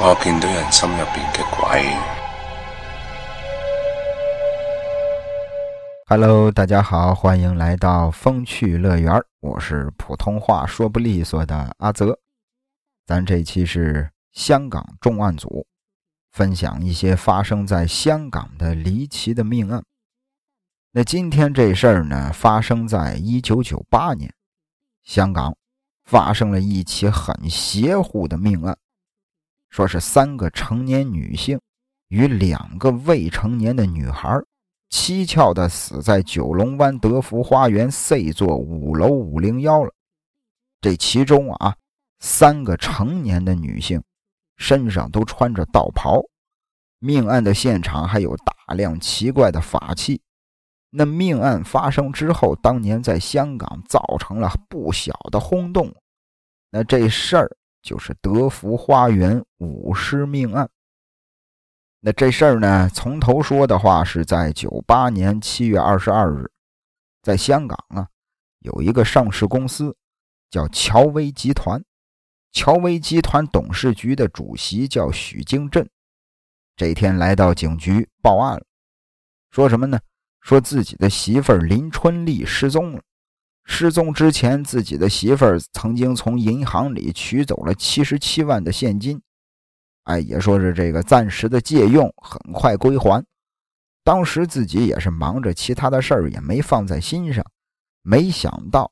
我见到人心入边嘅鬼。Hello，大家好，欢迎来到风趣乐园，我是普通话说不利索的阿泽。咱这期是香港重案组，分享一些发生在香港的离奇的命案。那今天这事儿呢，发生在一九九八年，香港发生了一起很邪乎的命案。说是三个成年女性与两个未成年的女孩蹊跷的死在九龙湾德福花园 C 座五楼五零幺了。这其中啊，三个成年的女性身上都穿着道袍。命案的现场还有大量奇怪的法器。那命案发生之后，当年在香港造成了不小的轰动。那这事儿。就是德福花园五尸命案。那这事儿呢，从头说的话，是在九八年七月二十二日，在香港啊，有一个上市公司叫乔威集团。乔威集团董事局的主席叫许京镇，这天来到警局报案了，说什么呢？说自己的媳妇林春丽失踪了。失踪之前，自己的媳妇儿曾经从银行里取走了七十七万的现金，哎，也说是这个暂时的借用，很快归还。当时自己也是忙着其他的事儿，也没放在心上。没想到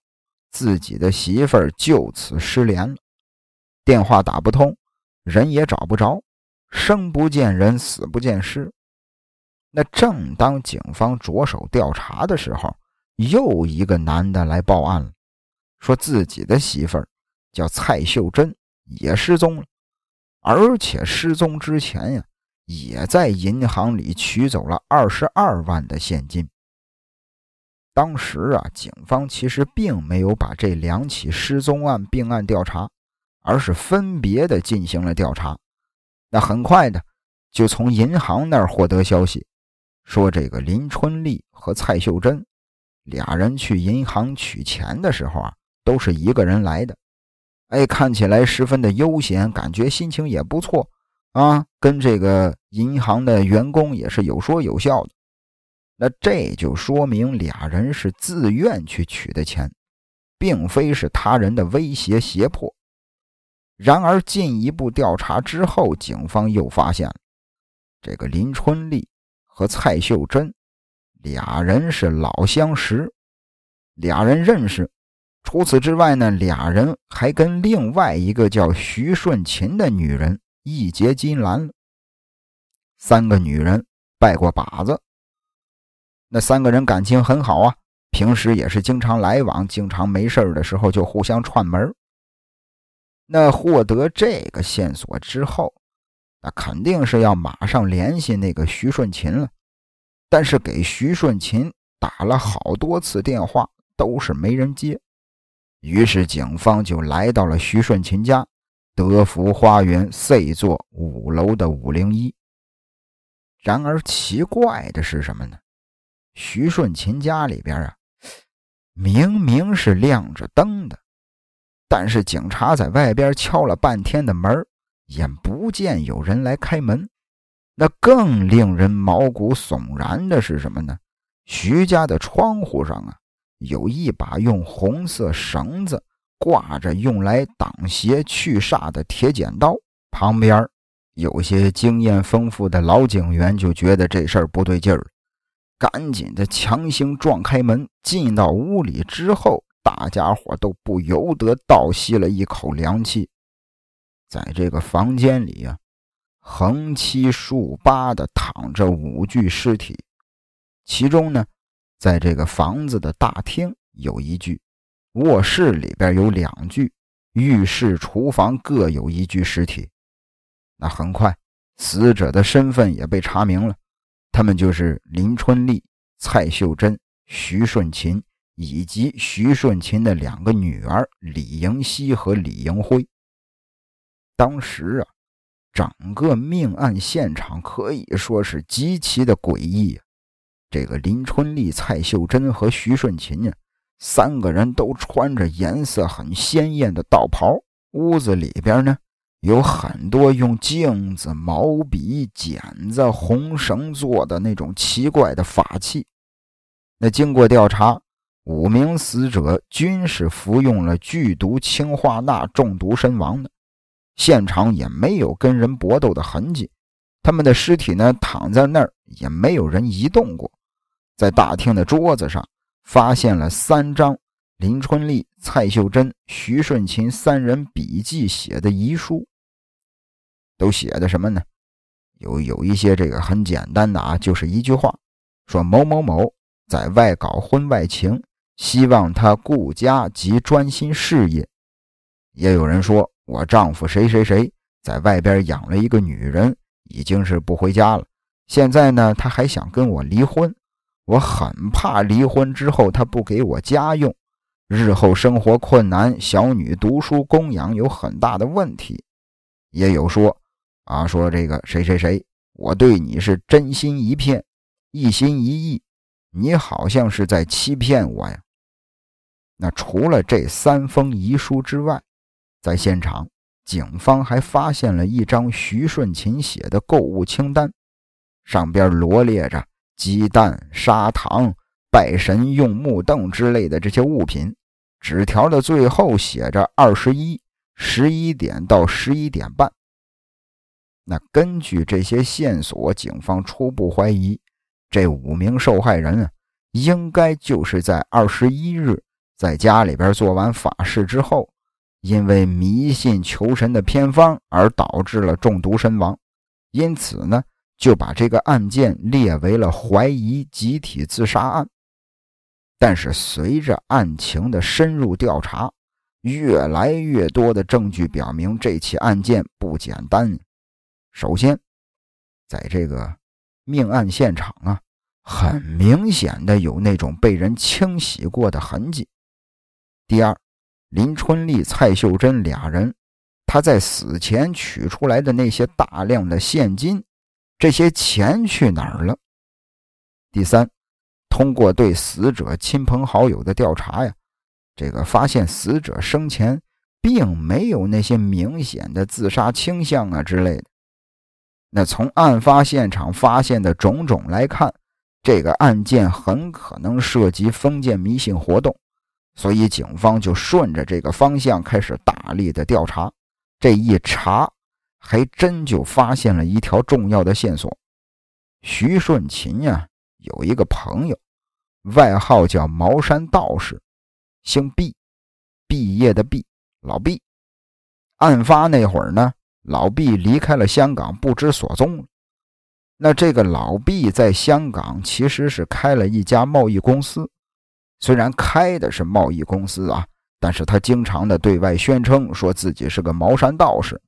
自己的媳妇儿就此失联了，电话打不通，人也找不着，生不见人，死不见尸。那正当警方着手调查的时候，又一个男的来报案了，说自己的媳妇儿叫蔡秀珍，也失踪了，而且失踪之前呀，也在银行里取走了二十二万的现金。当时啊，警方其实并没有把这两起失踪案并案调查，而是分别的进行了调查。那很快的就从银行那儿获得消息，说这个林春丽和蔡秀珍。俩人去银行取钱的时候啊，都是一个人来的，哎，看起来十分的悠闲，感觉心情也不错啊，跟这个银行的员工也是有说有笑的。那这就说明俩人是自愿去取的钱，并非是他人的威胁胁迫。然而进一步调查之后，警方又发现了这个林春丽和蔡秀珍。俩人是老相识，俩人认识。除此之外呢，俩人还跟另外一个叫徐顺琴的女人一结金兰了。三个女人拜过把子，那三个人感情很好啊，平时也是经常来往，经常没事的时候就互相串门。那获得这个线索之后，那肯定是要马上联系那个徐顺琴了。但是给徐顺琴打了好多次电话，都是没人接。于是警方就来到了徐顺琴家，德福花园 C 座五楼的五零一。然而奇怪的是什么呢？徐顺琴家里边啊，明明是亮着灯的，但是警察在外边敲了半天的门，也不见有人来开门。那更令人毛骨悚然的是什么呢？徐家的窗户上啊，有一把用红色绳子挂着用来挡邪去煞的铁剪刀。旁边有些经验丰富的老警员就觉得这事儿不对劲儿，赶紧的强行撞开门。进到屋里之后，大家伙都不由得倒吸了一口凉气。在这个房间里呀。横七竖八的躺着五具尸体，其中呢，在这个房子的大厅有一具，卧室里边有两具，浴室、厨房各有一具尸体。那很快，死者的身份也被查明了，他们就是林春丽、蔡秀珍、徐顺琴以及徐顺琴的两个女儿李莹熙和李莹辉。当时啊。整个命案现场可以说是极其的诡异。这个林春丽、蔡秀珍和徐顺琴呢，三个人都穿着颜色很鲜艳的道袍。屋子里边呢，有很多用镜子、毛笔、剪子、红绳做的那种奇怪的法器。那经过调查，五名死者均是服用了剧毒氰化钠中毒身亡的，现场也没有跟人搏斗的痕迹。他们的尸体呢，躺在那儿也没有人移动过。在大厅的桌子上发现了三张林春丽、蔡秀珍、徐顺琴三人笔记写的遗书。都写的什么呢？有有一些这个很简单的啊，就是一句话，说某某某在外搞婚外情，希望他顾家及专心事业。也有人说我丈夫谁谁谁在外边养了一个女人，已经是不回家了。现在呢，他还想跟我离婚，我很怕离婚之后他不给我家用，日后生活困难，小女读书供养有很大的问题。也有说。啊，说这个谁谁谁，我对你是真心一片，一心一意，你好像是在欺骗我呀。那除了这三封遗书之外，在现场，警方还发现了一张徐顺琴写的购物清单，上边罗列着鸡蛋、砂糖、拜神用木凳之类的这些物品。纸条的最后写着二十一十一点到十一点半。那根据这些线索，警方初步怀疑，这五名受害人啊，应该就是在二十一日在家里边做完法事之后，因为迷信求神的偏方而导致了中毒身亡，因此呢，就把这个案件列为了怀疑集体自杀案。但是随着案情的深入调查，越来越多的证据表明，这起案件不简单。首先，在这个命案现场啊，很明显的有那种被人清洗过的痕迹。第二，林春丽、蔡秀珍俩人，他在死前取出来的那些大量的现金，这些钱去哪儿了？第三，通过对死者亲朋好友的调查呀，这个发现死者生前并没有那些明显的自杀倾向啊之类的。那从案发现场发现的种种来看，这个案件很可能涉及封建迷信活动，所以警方就顺着这个方向开始大力的调查。这一查，还真就发现了一条重要的线索。徐顺琴呀，有一个朋友，外号叫茅山道士，姓毕，毕业的毕，老毕。案发那会儿呢？老毕离开了香港，不知所踪了。那这个老毕在香港其实是开了一家贸易公司，虽然开的是贸易公司啊，但是他经常的对外宣称说自己是个茅山道士。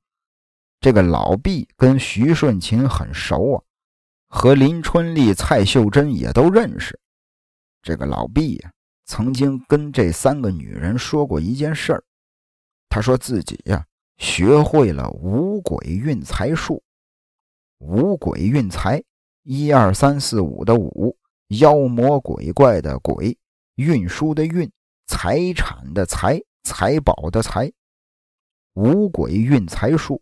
这个老毕跟徐顺琴很熟啊，和林春丽、蔡秀珍也都认识。这个老毕呀，曾经跟这三个女人说过一件事儿，他说自己呀。学会了五鬼运财术，五鬼运财，一二三四五的五，妖魔鬼怪的鬼，运输的运，财产的财，财宝的财，五鬼运财术，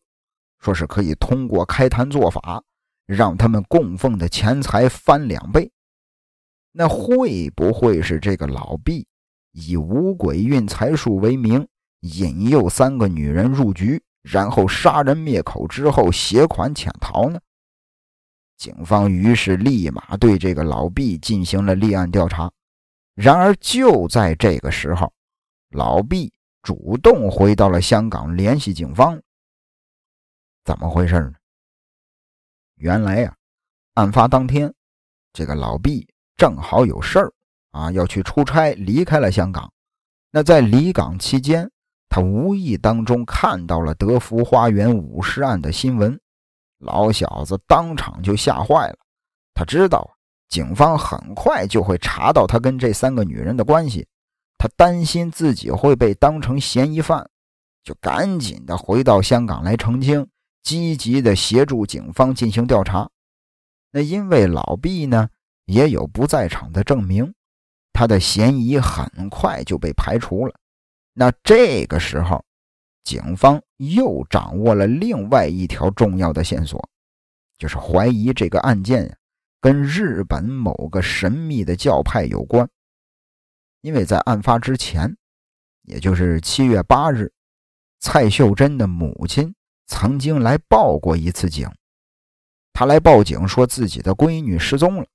说是可以通过开坛做法，让他们供奉的钱财翻两倍。那会不会是这个老毕以五鬼运财术为名？引诱三个女人入局，然后杀人灭口之后携款潜逃呢？警方于是立马对这个老毕进行了立案调查。然而就在这个时候，老毕主动回到了香港联系警方。怎么回事呢？原来呀，案发当天，这个老毕正好有事儿啊，要去出差，离开了香港。那在离港期间，他无意当中看到了德福花园五尸案的新闻，老小子当场就吓坏了。他知道警方很快就会查到他跟这三个女人的关系，他担心自己会被当成嫌疑犯，就赶紧的回到香港来澄清，积极的协助警方进行调查。那因为老毕呢也有不在场的证明，他的嫌疑很快就被排除了。那这个时候，警方又掌握了另外一条重要的线索，就是怀疑这个案件跟日本某个神秘的教派有关。因为在案发之前，也就是七月八日，蔡秀珍的母亲曾经来报过一次警。她来报警说自己的闺女失踪了。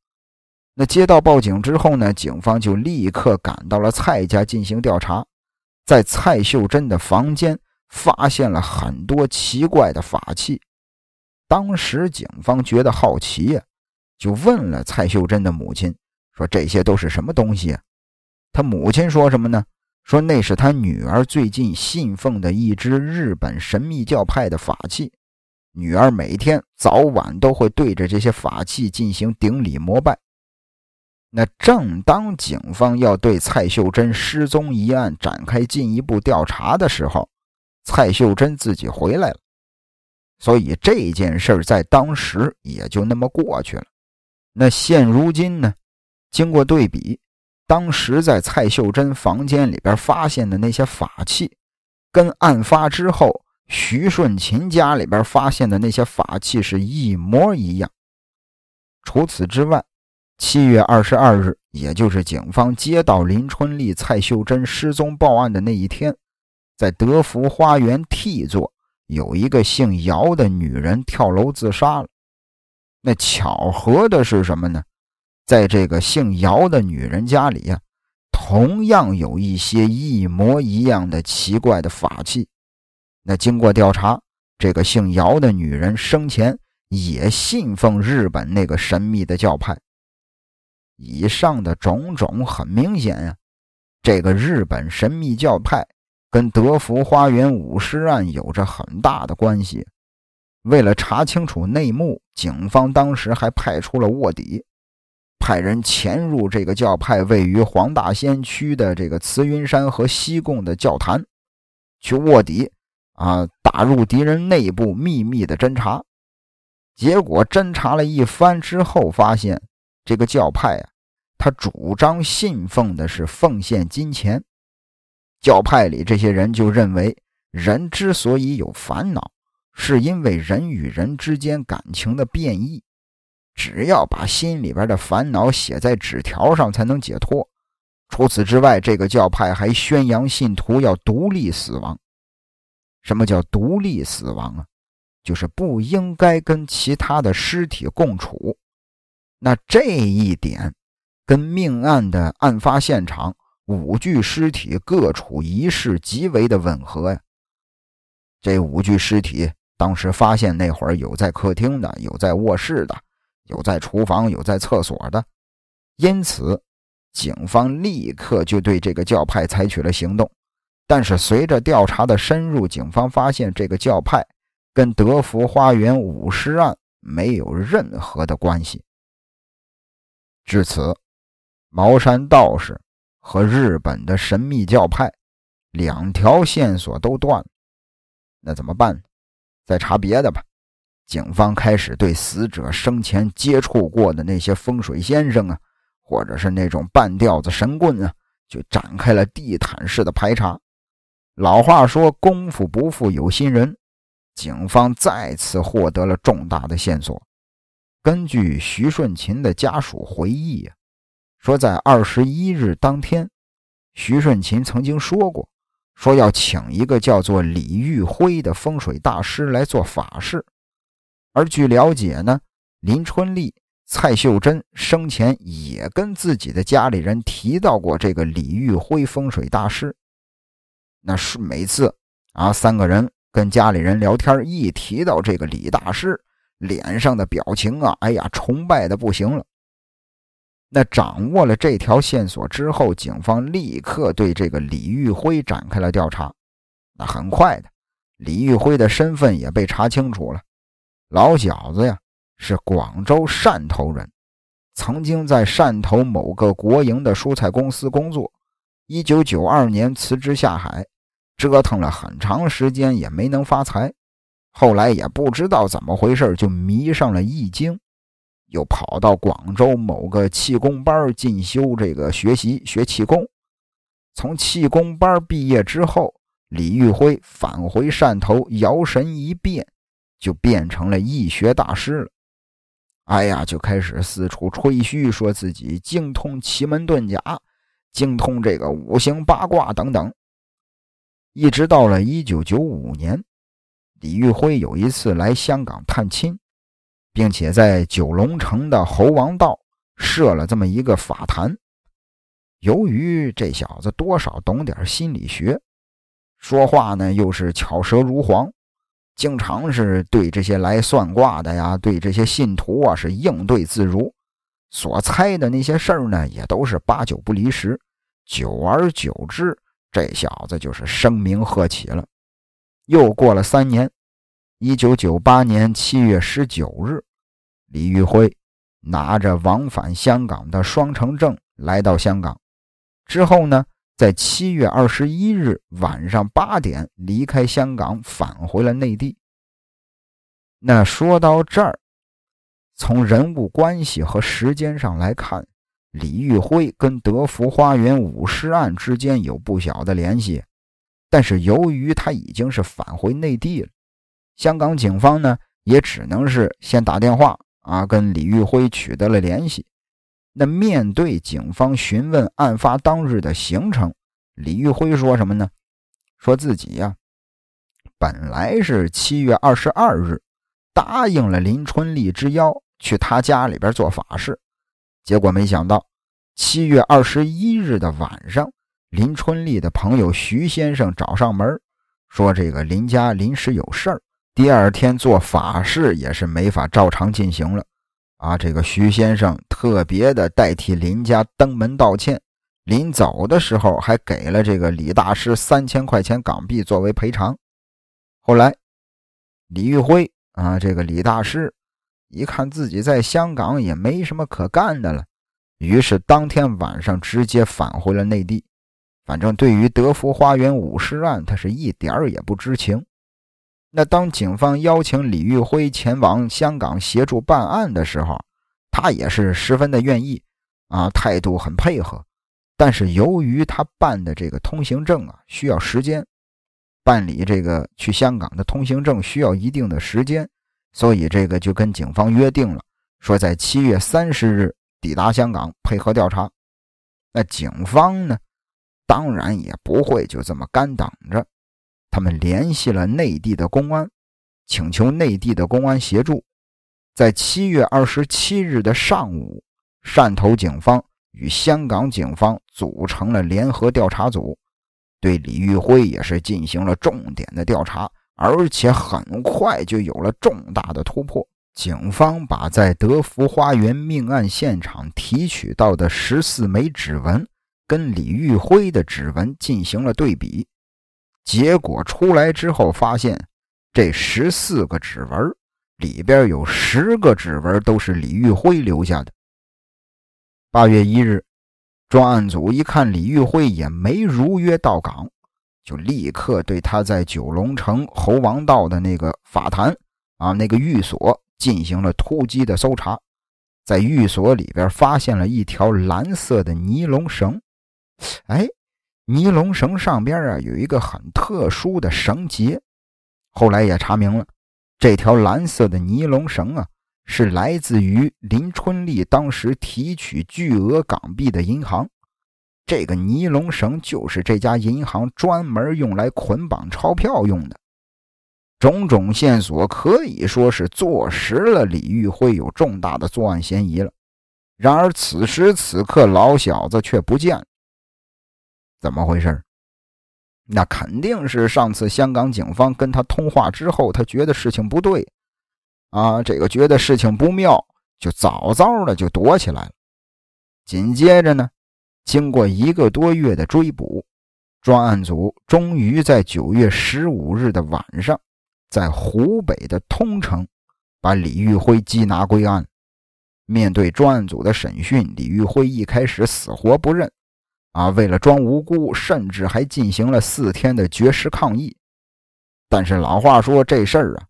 那接到报警之后呢，警方就立刻赶到了蔡家进行调查，在蔡秀珍的房间。发现了很多奇怪的法器，当时警方觉得好奇呀，就问了蔡秀珍的母亲，说这些都是什么东西啊？他母亲说什么呢？说那是他女儿最近信奉的一支日本神秘教派的法器，女儿每天早晚都会对着这些法器进行顶礼膜拜。那正当警方要对蔡秀珍失踪一案展开进一步调查的时候，蔡秀珍自己回来了，所以这件事在当时也就那么过去了。那现如今呢？经过对比，当时在蔡秀珍房间里边发现的那些法器，跟案发之后徐顺琴家里边发现的那些法器是一模一样。除此之外，七月二十二日，也就是警方接到林春丽、蔡秀珍失踪报案的那一天。在德福花园 T 座有一个姓姚的女人跳楼自杀了。那巧合的是什么呢？在这个姓姚的女人家里呀，同样有一些一模一样的奇怪的法器。那经过调查，这个姓姚的女人生前也信奉日本那个神秘的教派。以上的种种很明显呀，这个日本神秘教派。跟德福花园舞尸案有着很大的关系。为了查清楚内幕，警方当时还派出了卧底，派人潜入这个教派位于黄大仙区的这个慈云山和西贡的教坛，去卧底啊，打入敌人内部秘密的侦查。结果侦查了一番之后，发现这个教派啊，他主张信奉的是奉献金钱。教派里这些人就认为，人之所以有烦恼，是因为人与人之间感情的变异。只要把心里边的烦恼写在纸条上，才能解脱。除此之外，这个教派还宣扬信徒要独立死亡。什么叫独立死亡啊？就是不应该跟其他的尸体共处。那这一点，跟命案的案发现场。五具尸体各处一室，极为的吻合呀。这五具尸体当时发现那会儿，有在客厅的，有在卧室的，有在厨房，有在厕所的。因此，警方立刻就对这个教派采取了行动。但是，随着调查的深入，警方发现这个教派跟德福花园舞尸案没有任何的关系。至此，茅山道士。和日本的神秘教派两条线索都断了，那怎么办？再查别的吧。警方开始对死者生前接触过的那些风水先生啊，或者是那种半吊子神棍啊，就展开了地毯式的排查。老话说“功夫不负有心人”，警方再次获得了重大的线索。根据徐顺琴的家属回忆啊。说在二十一日当天，徐顺琴曾经说过，说要请一个叫做李玉辉的风水大师来做法事。而据了解呢，林春丽、蔡秀珍生前也跟自己的家里人提到过这个李玉辉风水大师。那是每次啊，三个人跟家里人聊天，一提到这个李大师，脸上的表情啊，哎呀，崇拜的不行了。那掌握了这条线索之后，警方立刻对这个李玉辉展开了调查。那很快的，李玉辉的身份也被查清楚了。老小子呀，是广州汕头人，曾经在汕头某个国营的蔬菜公司工作。一九九二年辞职下海，折腾了很长时间也没能发财。后来也不知道怎么回事，就迷上了易经。又跑到广州某个气功班进修，这个学习学气功。从气功班毕业之后，李玉辉返回汕头，摇身一变，就变成了易学大师了。哎呀，就开始四处吹嘘，说自己精通奇门遁甲，精通这个五行八卦等等。一直到了一九九五年，李玉辉有一次来香港探亲，并且在九龙城的猴王道设了这么一个法坛。由于这小子多少懂点心理学。说话呢，又是巧舌如簧，经常是对这些来算卦的呀，对这些信徒啊是应对自如，所猜的那些事儿呢，也都是八九不离十。久而久之，这小子就是声名鹤起了。又过了三年，一九九八年七月十九日，李玉辉拿着往返香港的双程证来到香港，之后呢？在七月二十一日晚上八点离开香港，返回了内地。那说到这儿，从人物关系和时间上来看，李玉辉跟德福花园舞尸案之间有不小的联系。但是由于他已经是返回内地了，香港警方呢也只能是先打电话啊，跟李玉辉取得了联系。那面对警方询问案发当日的行程，李玉辉说什么呢？说自己呀，本来是七月二十二日答应了林春丽之邀去他家里边做法事，结果没想到七月二十一日的晚上，林春丽的朋友徐先生找上门，说这个林家临时有事儿，第二天做法事也是没法照常进行了。啊，这个徐先生特别的代替林家登门道歉，临走的时候还给了这个李大师三千块钱港币作为赔偿。后来，李玉辉啊，这个李大师一看自己在香港也没什么可干的了，于是当天晚上直接返回了内地。反正对于德福花园五尸案，他是一点儿也不知情。那当警方邀请李玉辉前往香港协助办案的时候，他也是十分的愿意，啊，态度很配合。但是由于他办的这个通行证啊需要时间，办理这个去香港的通行证需要一定的时间，所以这个就跟警方约定了，说在七月三十日抵达香港配合调查。那警方呢，当然也不会就这么干等着。他们联系了内地的公安，请求内地的公安协助。在七月二十七日的上午，汕头警方与香港警方组成了联合调查组，对李玉辉也是进行了重点的调查，而且很快就有了重大的突破。警方把在德福花园命案现场提取到的十四枚指纹跟李玉辉的指纹进行了对比。结果出来之后，发现这十四个指纹里边有十个指纹都是李玉辉留下的。八月一日，专案组一看李玉辉也没如约到岗，就立刻对他在九龙城猴王道的那个法坛啊那个寓所进行了突击的搜查，在寓所里边发现了一条蓝色的尼龙绳，哎。尼龙绳上边啊有一个很特殊的绳结，后来也查明了，这条蓝色的尼龙绳啊是来自于林春丽当时提取巨额港币的银行，这个尼龙绳就是这家银行专门用来捆绑钞票用的。种种线索可以说是坐实了李玉辉有重大的作案嫌疑了。然而此时此刻，老小子却不见了。怎么回事？那肯定是上次香港警方跟他通话之后，他觉得事情不对，啊，这个觉得事情不妙，就早早的就躲起来了。紧接着呢，经过一个多月的追捕，专案组终于在九月十五日的晚上，在湖北的通城，把李玉辉缉拿归案。面对专案组的审讯，李玉辉一开始死活不认。啊，为了装无辜，甚至还进行了四天的绝食抗议。但是老话说，这事儿啊，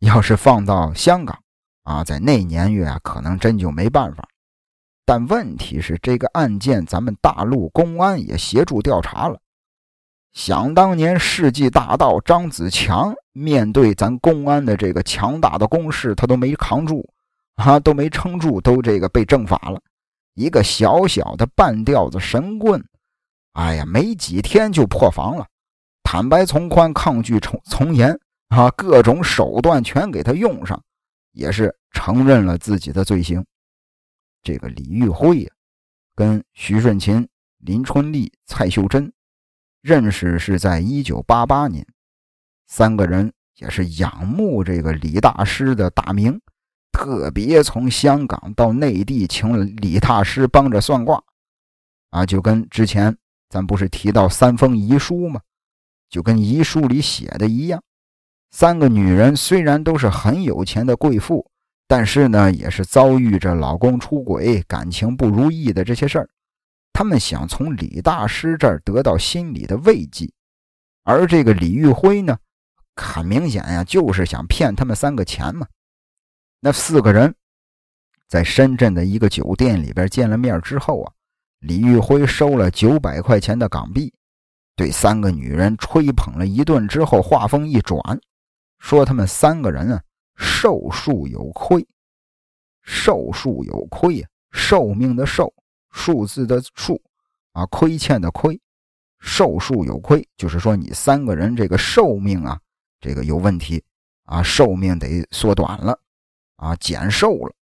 要是放到香港啊，在那年月啊，可能真就没办法。但问题是，这个案件咱们大陆公安也协助调查了，想当年世纪大盗张子强面对咱公安的这个强大的攻势，他都没扛住啊，都没撑住，都这个被正法了。一个小小的半吊子神棍，哎呀，没几天就破防了。坦白从宽，抗拒从从严啊，各种手段全给他用上，也是承认了自己的罪行。这个李玉辉呀，跟徐顺琴、林春丽、蔡秀珍。认识是在一九八八年，三个人也是仰慕这个李大师的大名，特别从香港到内地请了李大师帮着算卦，啊，就跟之前咱不是提到三封遗书吗？就跟遗书里写的一样，三个女人虽然都是很有钱的贵妇，但是呢，也是遭遇着老公出轨、感情不如意的这些事儿。她们想从李大师这儿得到心理的慰藉，而这个李玉辉呢，很明显呀，就是想骗他们三个钱嘛。那四个人在深圳的一个酒店里边见了面之后啊，李玉辉收了九百块钱的港币，对三个女人吹捧了一顿之后，话锋一转，说他们三个人啊，寿数有亏，寿数有亏呀，寿命的寿。数字的数，啊，亏欠的亏，寿数有亏，就是说你三个人这个寿命啊，这个有问题啊，寿命得缩短了，啊，减寿了。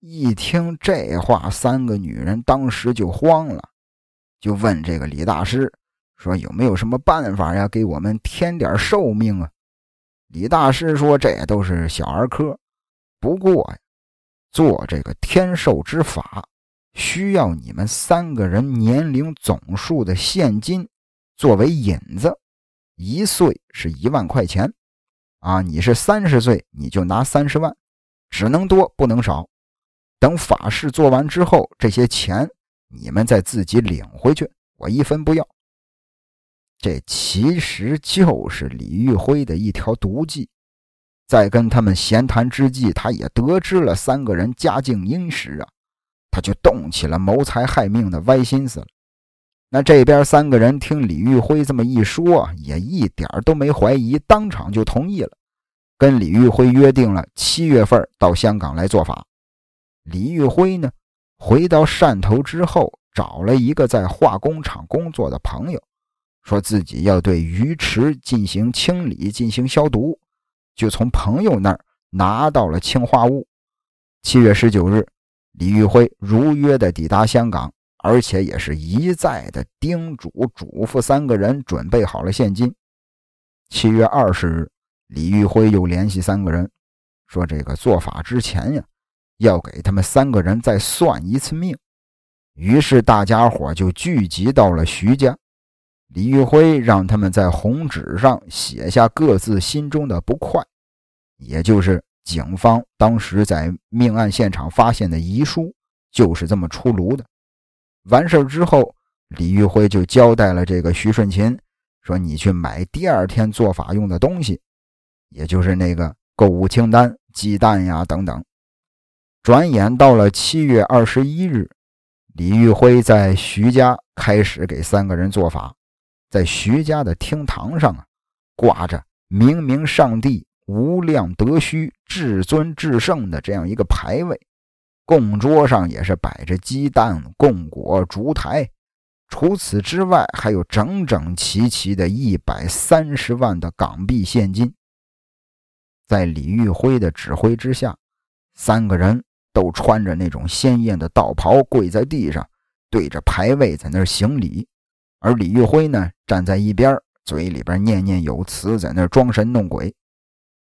一听这话，三个女人当时就慌了，就问这个李大师说：“有没有什么办法呀，给我们添点寿命啊？”李大师说：“这都是小儿科，不过呀，做这个天寿之法。”需要你们三个人年龄总数的现金作为引子，一岁是一万块钱，啊，你是三十岁你就拿三十万，只能多不能少。等法事做完之后，这些钱你们再自己领回去，我一分不要。这其实就是李玉辉的一条毒计。在跟他们闲谈之际，他也得知了三个人家境殷实啊。他就动起了谋财害命的歪心思了。那这边三个人听李玉辉这么一说，也一点都没怀疑，当场就同意了，跟李玉辉约定了七月份到香港来做法。李玉辉呢，回到汕头之后，找了一个在化工厂工作的朋友，说自己要对鱼池进行清理、进行消毒，就从朋友那儿拿到了氰化物。七月十九日。李玉辉如约的抵达香港，而且也是一再的叮嘱嘱咐三个人准备好了现金。七月二十日，李玉辉又联系三个人，说这个做法之前呀，要给他们三个人再算一次命。于是大家伙就聚集到了徐家。李玉辉让他们在红纸上写下各自心中的不快，也就是。警方当时在命案现场发现的遗书就是这么出炉的。完事之后，李玉辉就交代了这个徐顺琴，说：“你去买第二天做法用的东西，也就是那个购物清单、鸡蛋呀等等。”转眼到了七月二十一日，李玉辉在徐家开始给三个人做法，在徐家的厅堂上啊，挂着“明明上帝”。无量德虚、至尊至圣的这样一个牌位，供桌上也是摆着鸡蛋、供果、烛台。除此之外，还有整整齐齐的一百三十万的港币现金。在李玉辉的指挥之下，三个人都穿着那种鲜艳的道袍，跪在地上，对着牌位在那儿行礼。而李玉辉呢，站在一边，嘴里边念念有词，在那儿装神弄鬼。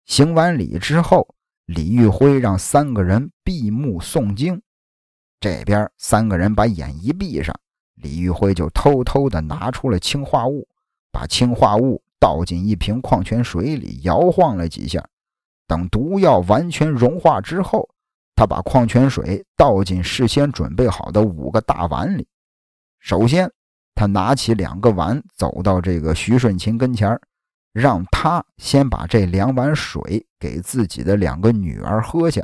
行完礼之后，李玉辉让三个人闭目诵经。这边三个人把眼一闭上，李玉辉就偷偷的拿出了氰化物，把氰化物倒进一瓶矿泉水里，摇晃了几下。等毒药完全融化之后，他把矿泉水倒进事先准备好的五个大碗里。首先，他拿起两个碗，走到这个徐顺琴跟前让他先把这两碗水给自己的两个女儿喝下，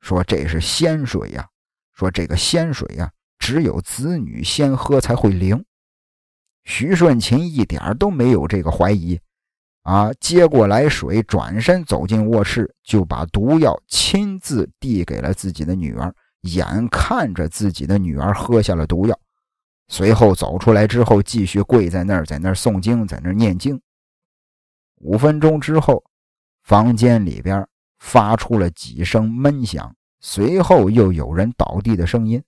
说这是仙水呀，说这个仙水呀，只有子女先喝才会灵。徐顺琴一点都没有这个怀疑，啊，接过来水，转身走进卧室，就把毒药亲自递给了自己的女儿，眼看着自己的女儿喝下了毒药，随后走出来之后，继续跪在那儿，在那儿诵经，在那儿念经。五分钟之后，房间里边发出了几声闷响，随后又有人倒地的声音。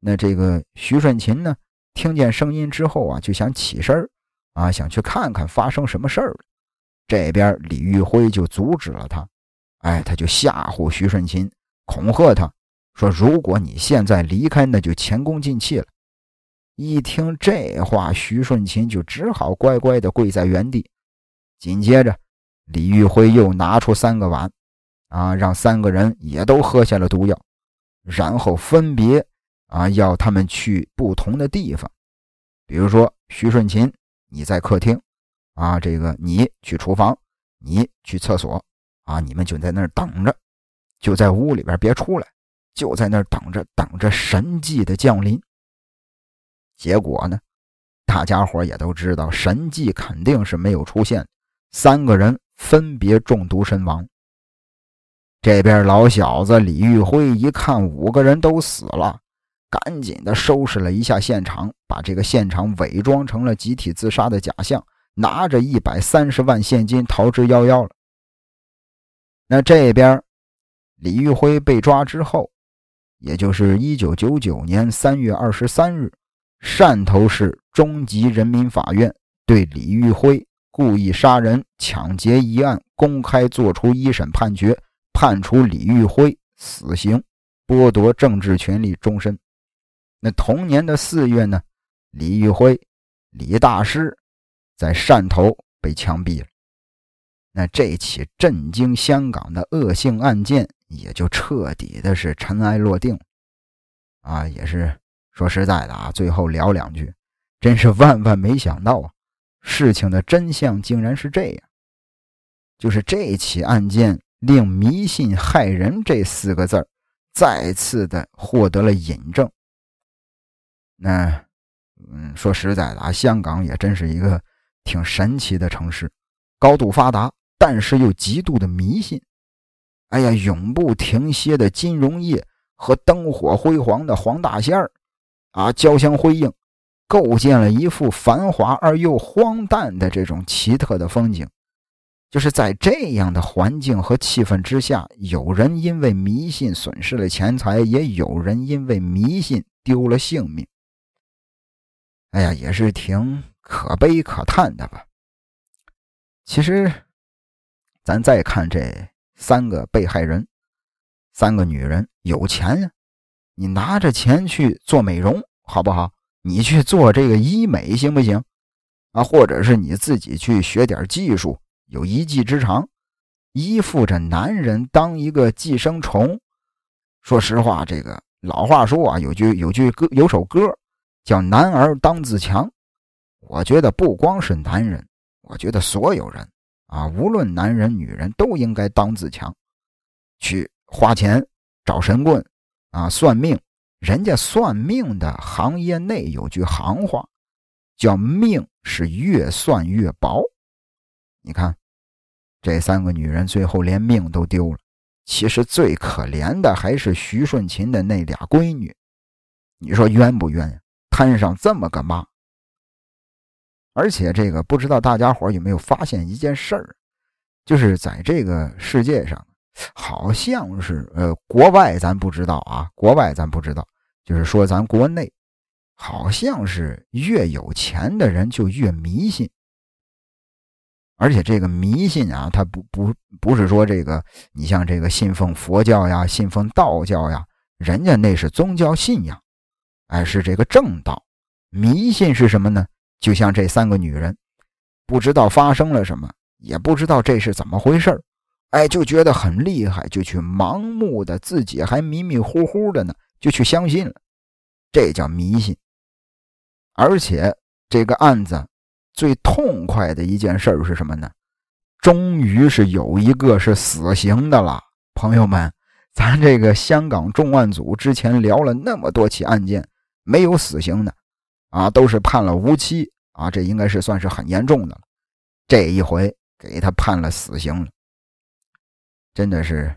那这个徐顺琴呢？听见声音之后啊，就想起身啊，想去看看发生什么事儿了。这边李玉辉就阻止了他，哎，他就吓唬徐顺琴，恐吓他说：“如果你现在离开，那就前功尽弃了。”一听这话，徐顺琴就只好乖乖的跪在原地。紧接着，李玉辉又拿出三个碗，啊，让三个人也都喝下了毒药，然后分别。啊，要他们去不同的地方，比如说徐顺琴，你在客厅，啊，这个你去厨房，你去厕所，啊，你们就在那儿等着，就在屋里边别出来，就在那儿等着，等着神迹的降临。结果呢，大家伙也都知道，神迹肯定是没有出现，三个人分别中毒身亡。这边老小子李玉辉一看，五个人都死了。赶紧的收拾了一下现场，把这个现场伪装成了集体自杀的假象，拿着一百三十万现金逃之夭夭了。那这边李玉辉被抓之后，也就是一九九九年三月二十三日，汕头市中级人民法院对李玉辉故意杀人、抢劫一案公开作出一审判决，判处李玉辉死刑，剥夺政治权利终身。那同年的四月呢，李玉辉、李大师在汕头被枪毙了。那这起震惊香港的恶性案件也就彻底的是尘埃落定。啊，也是说实在的啊，最后聊两句，真是万万没想到啊，事情的真相竟然是这样。就是这起案件令“迷信害人”这四个字再次的获得了引证。那，嗯，说实在的啊，香港也真是一个挺神奇的城市，高度发达，但是又极度的迷信。哎呀，永不停歇的金融业和灯火辉煌的黄大仙儿，啊，交相辉映，构建了一幅繁华而又荒诞的这种奇特的风景。就是在这样的环境和气氛之下，有人因为迷信损失了钱财，也有人因为迷信丢了性命。哎呀，也是挺可悲可叹的吧。其实，咱再看这三个被害人，三个女人有钱呀，你拿着钱去做美容好不好？你去做这个医美行不行？啊，或者是你自己去学点技术，有一技之长，依附着男人当一个寄生虫。说实话，这个老话说啊，有句有句歌，有首歌。叫男儿当自强，我觉得不光是男人，我觉得所有人啊，无论男人女人，都应该当自强，去花钱找神棍啊算命。人家算命的行业内有句行话，叫命是越算越薄。你看，这三个女人最后连命都丢了。其实最可怜的还是徐顺琴的那俩闺女，你说冤不冤呀？摊上这么个妈，而且这个不知道大家伙有没有发现一件事儿，就是在这个世界上，好像是呃国外咱不知道啊，国外咱不知道，就是说咱国内，好像是越有钱的人就越迷信，而且这个迷信啊，它不不不是说这个你像这个信奉佛教呀、信奉道教呀，人家那是宗教信仰。哎，是这个正道，迷信是什么呢？就像这三个女人，不知道发生了什么，也不知道这是怎么回事哎，就觉得很厉害，就去盲目的，自己还迷迷糊糊的呢，就去相信了，这叫迷信。而且这个案子最痛快的一件事是什么呢？终于是有一个是死刑的了，朋友们，咱这个香港重案组之前聊了那么多起案件。没有死刑的，啊，都是判了无期啊，这应该是算是很严重的了。这一回给他判了死刑了，真的是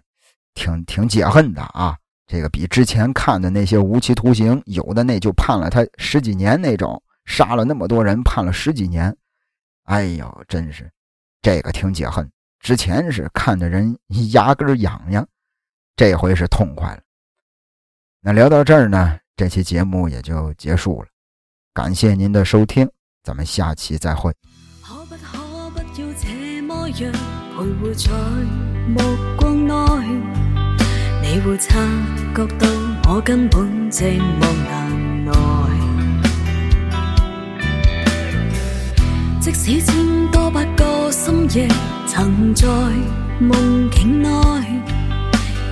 挺挺解恨的啊。这个比之前看的那些无期徒刑，有的那就判了他十几年那种，杀了那么多人判了十几年，哎呦，真是这个挺解恨。之前是看的人牙根痒痒，这回是痛快了。那聊到这儿呢，这期节目也就结束了。感谢您的收听，咱们下期再会。可不可不要这么样徘徊在目光内？你会察觉到我根本寂寞难耐。即使千多百个深夜，曾在梦境内，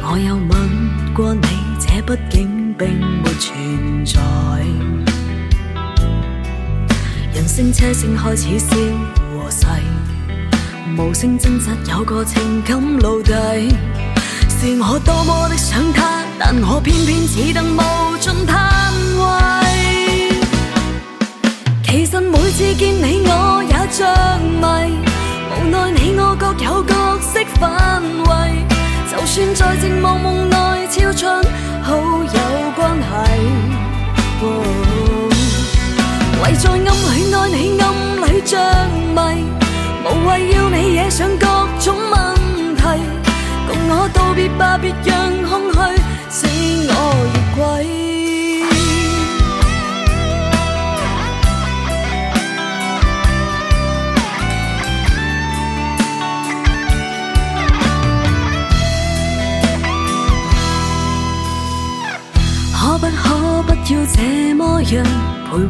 我有吻过你，这毕竟并没存在。人声车声开始消和逝，无声挣扎有个情感奴隶，是我多么的想他，但我偏偏只等无尽叹谓。其实每次见你我也着迷，无奈你我各有角色范围，就算在寂寞梦内超出好友关系。为在暗里爱你，暗里着迷，无谓要你惹上各种问题。共我道别吧，别让空虚使我越轨。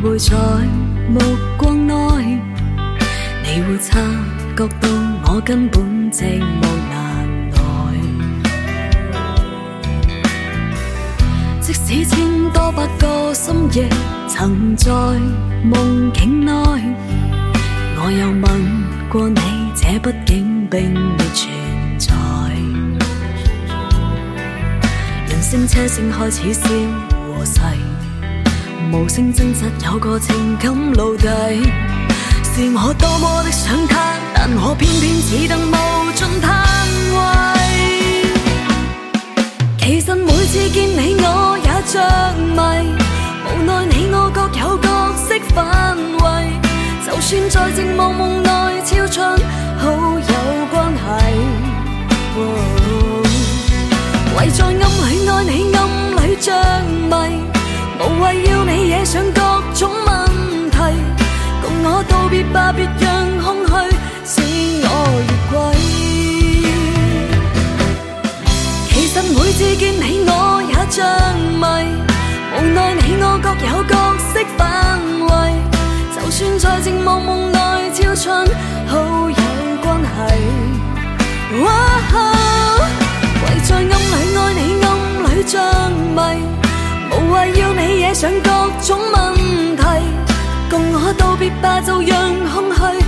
徘徊在目光内，你会察觉到我根本寂寞难耐。即使千多百个深夜，曾在梦境内，我有吻过你，这毕竟并未存在。人声车声开始消和逝。无声挣扎，有个情感奴隶，是我多么的想他，但我偏偏只等无尽叹谓。其实每次见你我也着迷，无奈你我各有角色范围，就算在寂寞梦内超出好友关系，唯在暗里爱你，暗里着迷。无谓要你惹上各种问题，共我道别吧，别让空虚使我越轨。其实每次见你我也着迷，无奈你我各有角色范围，就算在寂寞梦内超出好友关系，唯在暗里爱你，暗里着迷。无谓要你惹上各种问题共我道别吧就让空虚。